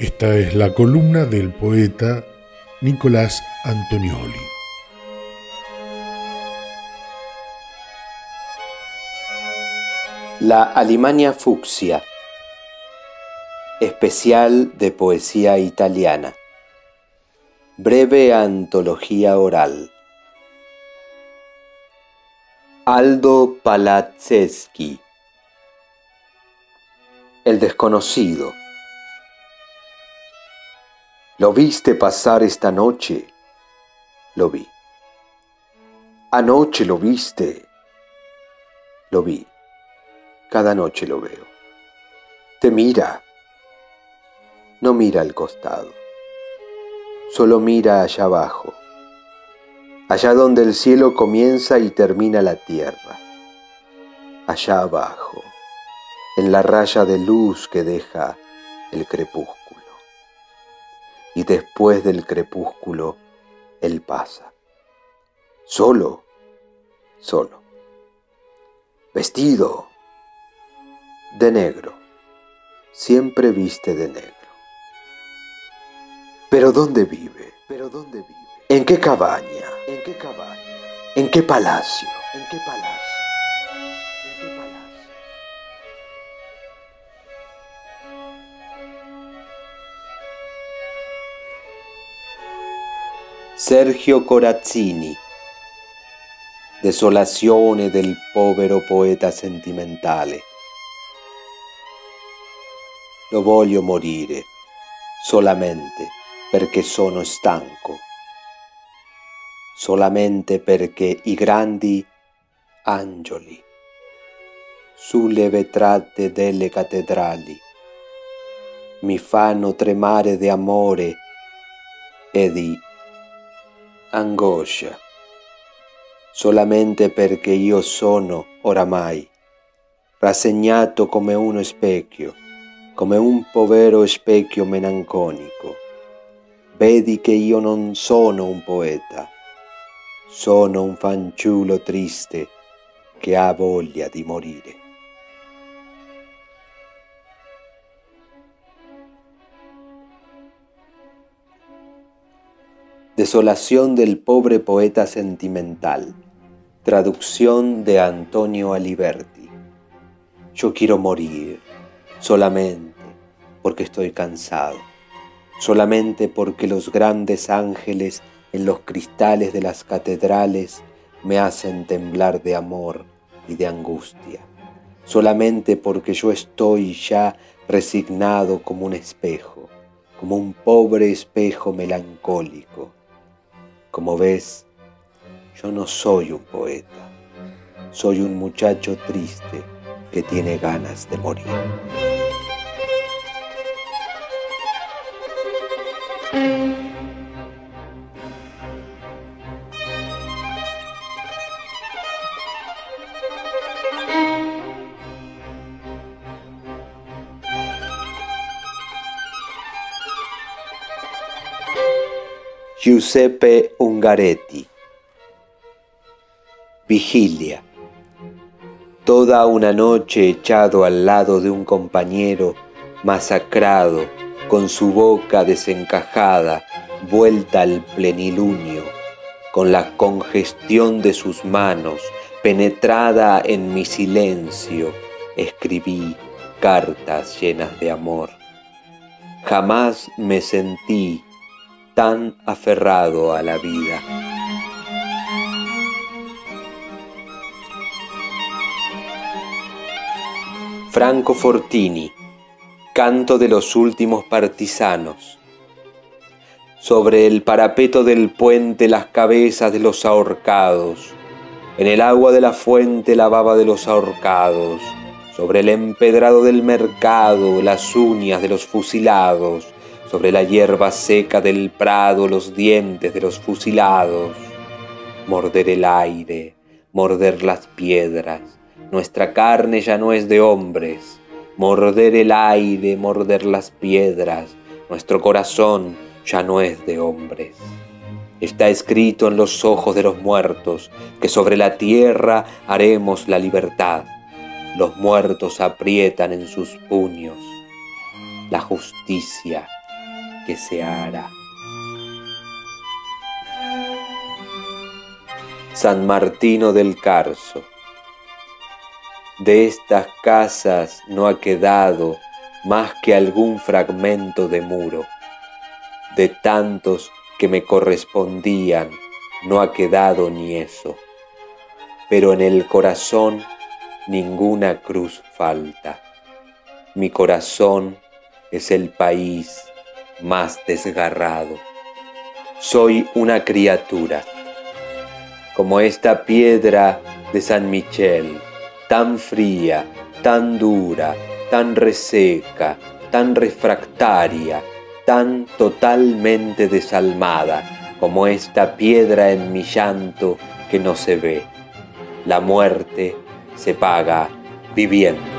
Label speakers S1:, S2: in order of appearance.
S1: Esta es la columna del poeta Nicolás Antonioli.
S2: La Alemania Fucsia, especial de poesía italiana, breve antología oral. Aldo Palazzeschi, El desconocido. ¿Lo viste pasar esta noche? Lo vi. Anoche lo viste. Lo vi. Cada noche lo veo. Te mira. No mira al costado. Solo mira allá abajo. Allá donde el cielo comienza y termina la tierra. Allá abajo. En la raya de luz que deja el crepúsculo y después del crepúsculo Él pasa. Solo, solo. Vestido de negro. Siempre viste de negro. Pero ¿dónde vive? Pero ¿dónde vive? ¿En qué cabaña? ¿En qué cabaña? ¿En qué palacio? ¿En qué palacio? Sergio Corazzini. Desolazione del povero poeta sentimentale. Lo voglio morire solamente perché sono stanco, solamente perché i grandi angeli sulle vetrate delle cattedrali mi fanno tremare di amore e di angoscia, solamente perché io sono oramai rassegnato come uno specchio, come un povero specchio melanconico. Vedi che io non sono un poeta, sono un fanciullo triste che ha voglia di morire. Desolación del pobre poeta sentimental. Traducción de Antonio Aliberti. Yo quiero morir solamente porque estoy cansado, solamente porque los grandes ángeles en los cristales de las catedrales me hacen temblar de amor y de angustia, solamente porque yo estoy ya resignado como un espejo, como un pobre espejo melancólico como ves, yo no soy un poeta, soy un muchacho triste que tiene ganas de morir. Giuseppe Ungaretti. Vigilia. Toda una noche echado al lado de un compañero masacrado, con su boca desencajada, vuelta al plenilunio, con la congestión de sus manos, penetrada en mi silencio, escribí cartas llenas de amor. Jamás me sentí tan aferrado a la vida. Franco Fortini, Canto de los últimos partisanos. Sobre el parapeto del puente las cabezas de los ahorcados. En el agua de la fuente la baba de los ahorcados. Sobre el empedrado del mercado las uñas de los fusilados sobre la hierba seca del prado los dientes de los fusilados, morder el aire, morder las piedras, nuestra carne ya no es de hombres, morder el aire, morder las piedras, nuestro corazón ya no es de hombres. Está escrito en los ojos de los muertos que sobre la tierra haremos la libertad. Los muertos aprietan en sus puños la justicia que se hará. San Martino del Carso. De estas casas no ha quedado más que algún fragmento de muro. De tantos que me correspondían no ha quedado ni eso. Pero en el corazón ninguna cruz falta. Mi corazón es el país más desgarrado. Soy una criatura, como esta piedra de San Michel, tan fría, tan dura, tan reseca, tan refractaria, tan totalmente desalmada, como esta piedra en mi llanto que no se ve. La muerte se paga viviendo.